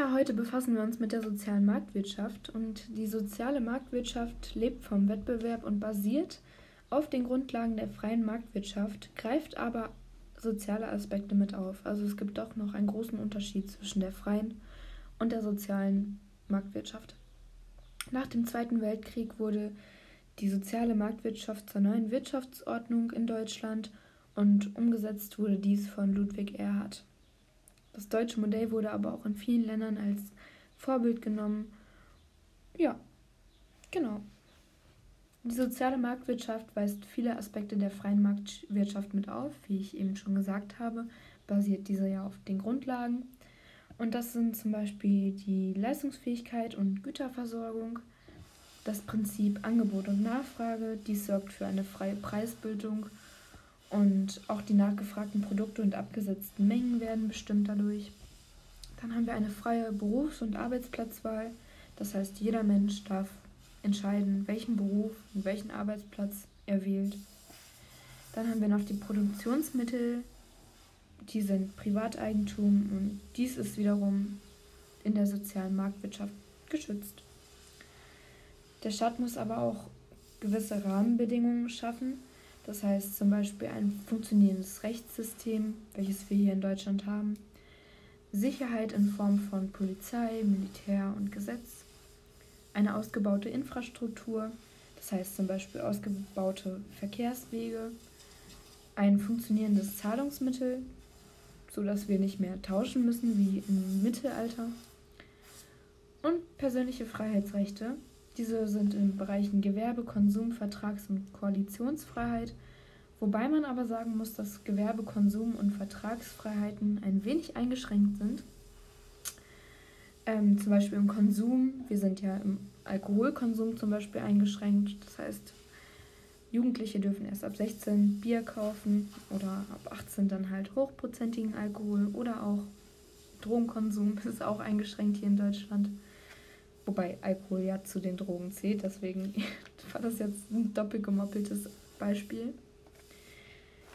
Ja, heute befassen wir uns mit der sozialen Marktwirtschaft und die soziale Marktwirtschaft lebt vom Wettbewerb und basiert auf den Grundlagen der freien Marktwirtschaft, greift aber soziale Aspekte mit auf. Also es gibt doch noch einen großen Unterschied zwischen der freien und der sozialen Marktwirtschaft. Nach dem Zweiten Weltkrieg wurde die soziale Marktwirtschaft zur neuen Wirtschaftsordnung in Deutschland und umgesetzt wurde dies von Ludwig Erhard. Das deutsche Modell wurde aber auch in vielen Ländern als Vorbild genommen. Ja, genau. Die soziale Marktwirtschaft weist viele Aspekte der freien Marktwirtschaft mit auf. Wie ich eben schon gesagt habe, basiert diese ja auf den Grundlagen. Und das sind zum Beispiel die Leistungsfähigkeit und Güterversorgung, das Prinzip Angebot und Nachfrage, dies sorgt für eine freie Preisbildung und auch die nachgefragten Produkte und abgesetzten Mengen werden bestimmt dadurch. Dann haben wir eine freie Berufs- und Arbeitsplatzwahl. Das heißt, jeder Mensch darf entscheiden, welchen Beruf und welchen Arbeitsplatz er wählt. Dann haben wir noch die Produktionsmittel. Die sind Privateigentum und dies ist wiederum in der sozialen Marktwirtschaft geschützt. Der Staat muss aber auch gewisse Rahmenbedingungen schaffen, das heißt zum Beispiel ein funktionierendes Rechtssystem, welches wir hier in Deutschland haben, Sicherheit in Form von Polizei, Militär und Gesetz, eine ausgebaute Infrastruktur, das heißt zum Beispiel ausgebaute Verkehrswege, ein funktionierendes Zahlungsmittel, sodass wir nicht mehr tauschen müssen wie im Mittelalter, und persönliche Freiheitsrechte, diese sind in Bereichen Gewerbe, Konsum, Vertrags- und Koalitionsfreiheit, wobei man aber sagen muss, dass Gewerbe, Konsum und Vertragsfreiheiten ein wenig eingeschränkt sind. Ähm, zum Beispiel im Konsum, wir sind ja im Alkoholkonsum zum Beispiel eingeschränkt. Das heißt, Jugendliche dürfen erst ab 16 Bier kaufen oder ab 18 dann halt hochprozentigen Alkohol oder auch Drogenkonsum ist auch eingeschränkt hier in Deutschland. Wobei Alkohol ja zu den Drogen zählt, deswegen war das jetzt ein doppelt gemoppeltes Beispiel.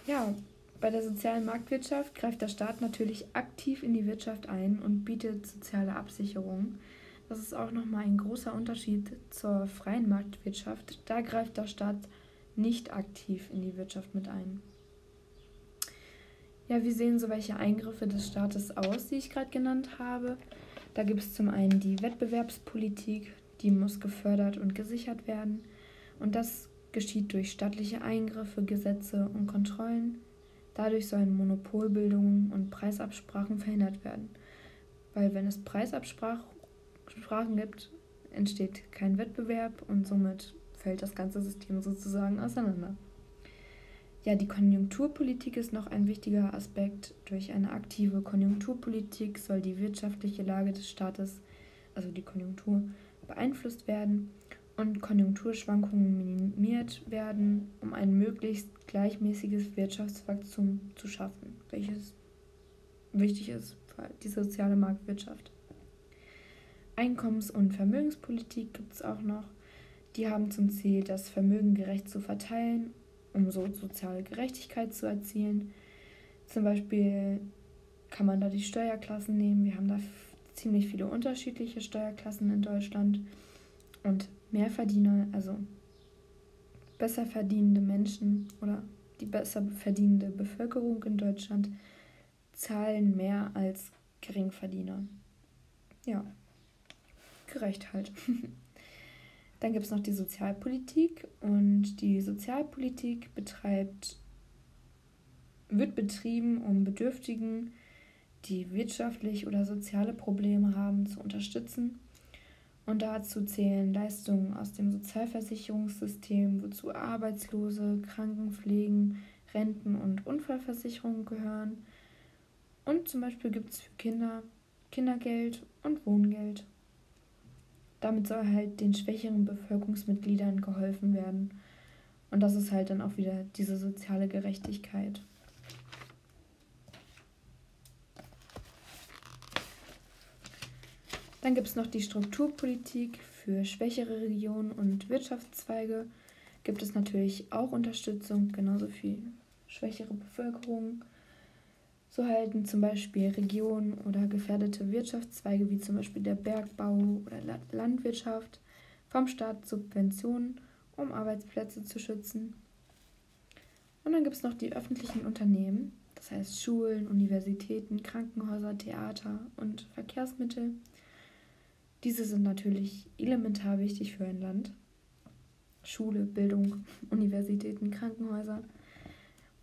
Ja, bei der sozialen Marktwirtschaft greift der Staat natürlich aktiv in die Wirtschaft ein und bietet soziale Absicherung. Das ist auch nochmal ein großer Unterschied zur freien Marktwirtschaft. Da greift der Staat nicht aktiv in die Wirtschaft mit ein. Ja, wie sehen so welche Eingriffe des Staates aus, die ich gerade genannt habe? Da gibt es zum einen die Wettbewerbspolitik, die muss gefördert und gesichert werden. Und das geschieht durch staatliche Eingriffe, Gesetze und Kontrollen. Dadurch sollen Monopolbildungen und Preisabsprachen verhindert werden. Weil wenn es Preisabsprachen gibt, entsteht kein Wettbewerb und somit fällt das ganze System sozusagen auseinander. Ja, die Konjunkturpolitik ist noch ein wichtiger Aspekt. Durch eine aktive Konjunkturpolitik soll die wirtschaftliche Lage des Staates, also die Konjunktur, beeinflusst werden und Konjunkturschwankungen minimiert werden, um ein möglichst gleichmäßiges Wirtschaftswachstum zu schaffen, welches wichtig ist für die soziale Marktwirtschaft. Einkommens- und Vermögenspolitik gibt es auch noch. Die haben zum Ziel, das Vermögen gerecht zu verteilen um so soziale Gerechtigkeit zu erzielen. Zum Beispiel kann man da die Steuerklassen nehmen. Wir haben da ziemlich viele unterschiedliche Steuerklassen in Deutschland. Und Mehrverdiener, also besser verdienende Menschen oder die besser verdienende Bevölkerung in Deutschland zahlen mehr als Geringverdiener. Ja, gerecht halt. Dann gibt es noch die Sozialpolitik und die Sozialpolitik betreibt, wird betrieben, um Bedürftigen, die wirtschaftlich oder soziale Probleme haben, zu unterstützen. Und dazu zählen Leistungen aus dem Sozialversicherungssystem, wozu Arbeitslose, Krankenpflegen, Renten und Unfallversicherungen gehören. Und zum Beispiel gibt es für Kinder Kindergeld und Wohngeld. Damit soll halt den schwächeren Bevölkerungsmitgliedern geholfen werden. Und das ist halt dann auch wieder diese soziale Gerechtigkeit. Dann gibt es noch die Strukturpolitik für schwächere Regionen und Wirtschaftszweige. Gibt es natürlich auch Unterstützung, genauso für schwächere Bevölkerung. So halten zum Beispiel Regionen oder gefährdete Wirtschaftszweige wie zum Beispiel der Bergbau oder Landwirtschaft vom Staat Subventionen, um Arbeitsplätze zu schützen. Und dann gibt es noch die öffentlichen Unternehmen, das heißt Schulen, Universitäten, Krankenhäuser, Theater und Verkehrsmittel. Diese sind natürlich elementar wichtig für ein Land. Schule, Bildung, Universitäten, Krankenhäuser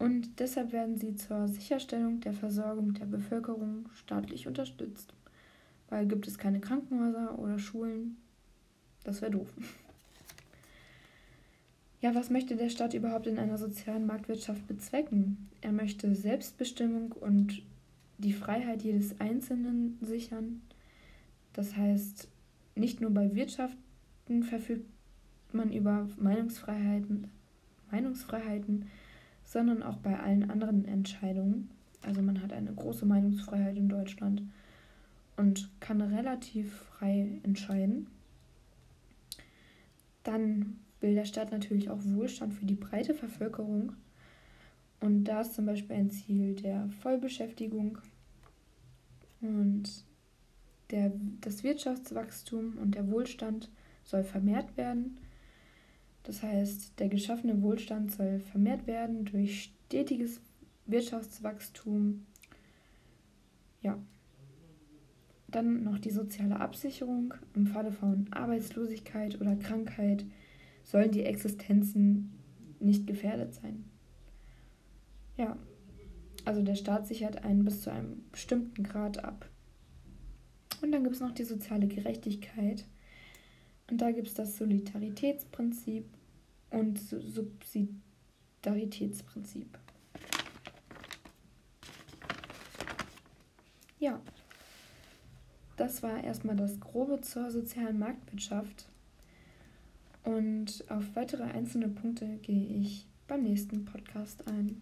und deshalb werden sie zur Sicherstellung der Versorgung der Bevölkerung staatlich unterstützt. Weil gibt es keine Krankenhäuser oder Schulen, das wäre doof. Ja, was möchte der Staat überhaupt in einer sozialen Marktwirtschaft bezwecken? Er möchte Selbstbestimmung und die Freiheit jedes Einzelnen sichern. Das heißt, nicht nur bei Wirtschaften verfügt man über Meinungsfreiheiten, Meinungsfreiheiten sondern auch bei allen anderen Entscheidungen. Also man hat eine große Meinungsfreiheit in Deutschland und kann relativ frei entscheiden. Dann will der Staat natürlich auch Wohlstand für die breite Bevölkerung. Und da ist zum Beispiel ein Ziel der Vollbeschäftigung und der, das Wirtschaftswachstum und der Wohlstand soll vermehrt werden. Das heißt, der geschaffene Wohlstand soll vermehrt werden durch stetiges Wirtschaftswachstum. Ja. Dann noch die soziale Absicherung. Im Falle von Arbeitslosigkeit oder Krankheit sollen die Existenzen nicht gefährdet sein. Ja. Also der Staat sichert einen bis zu einem bestimmten Grad ab. Und dann gibt es noch die soziale Gerechtigkeit. Und da gibt es das Solidaritätsprinzip und Subsidiaritätsprinzip. Ja, das war erstmal das Grobe zur sozialen Marktwirtschaft. Und auf weitere einzelne Punkte gehe ich beim nächsten Podcast ein.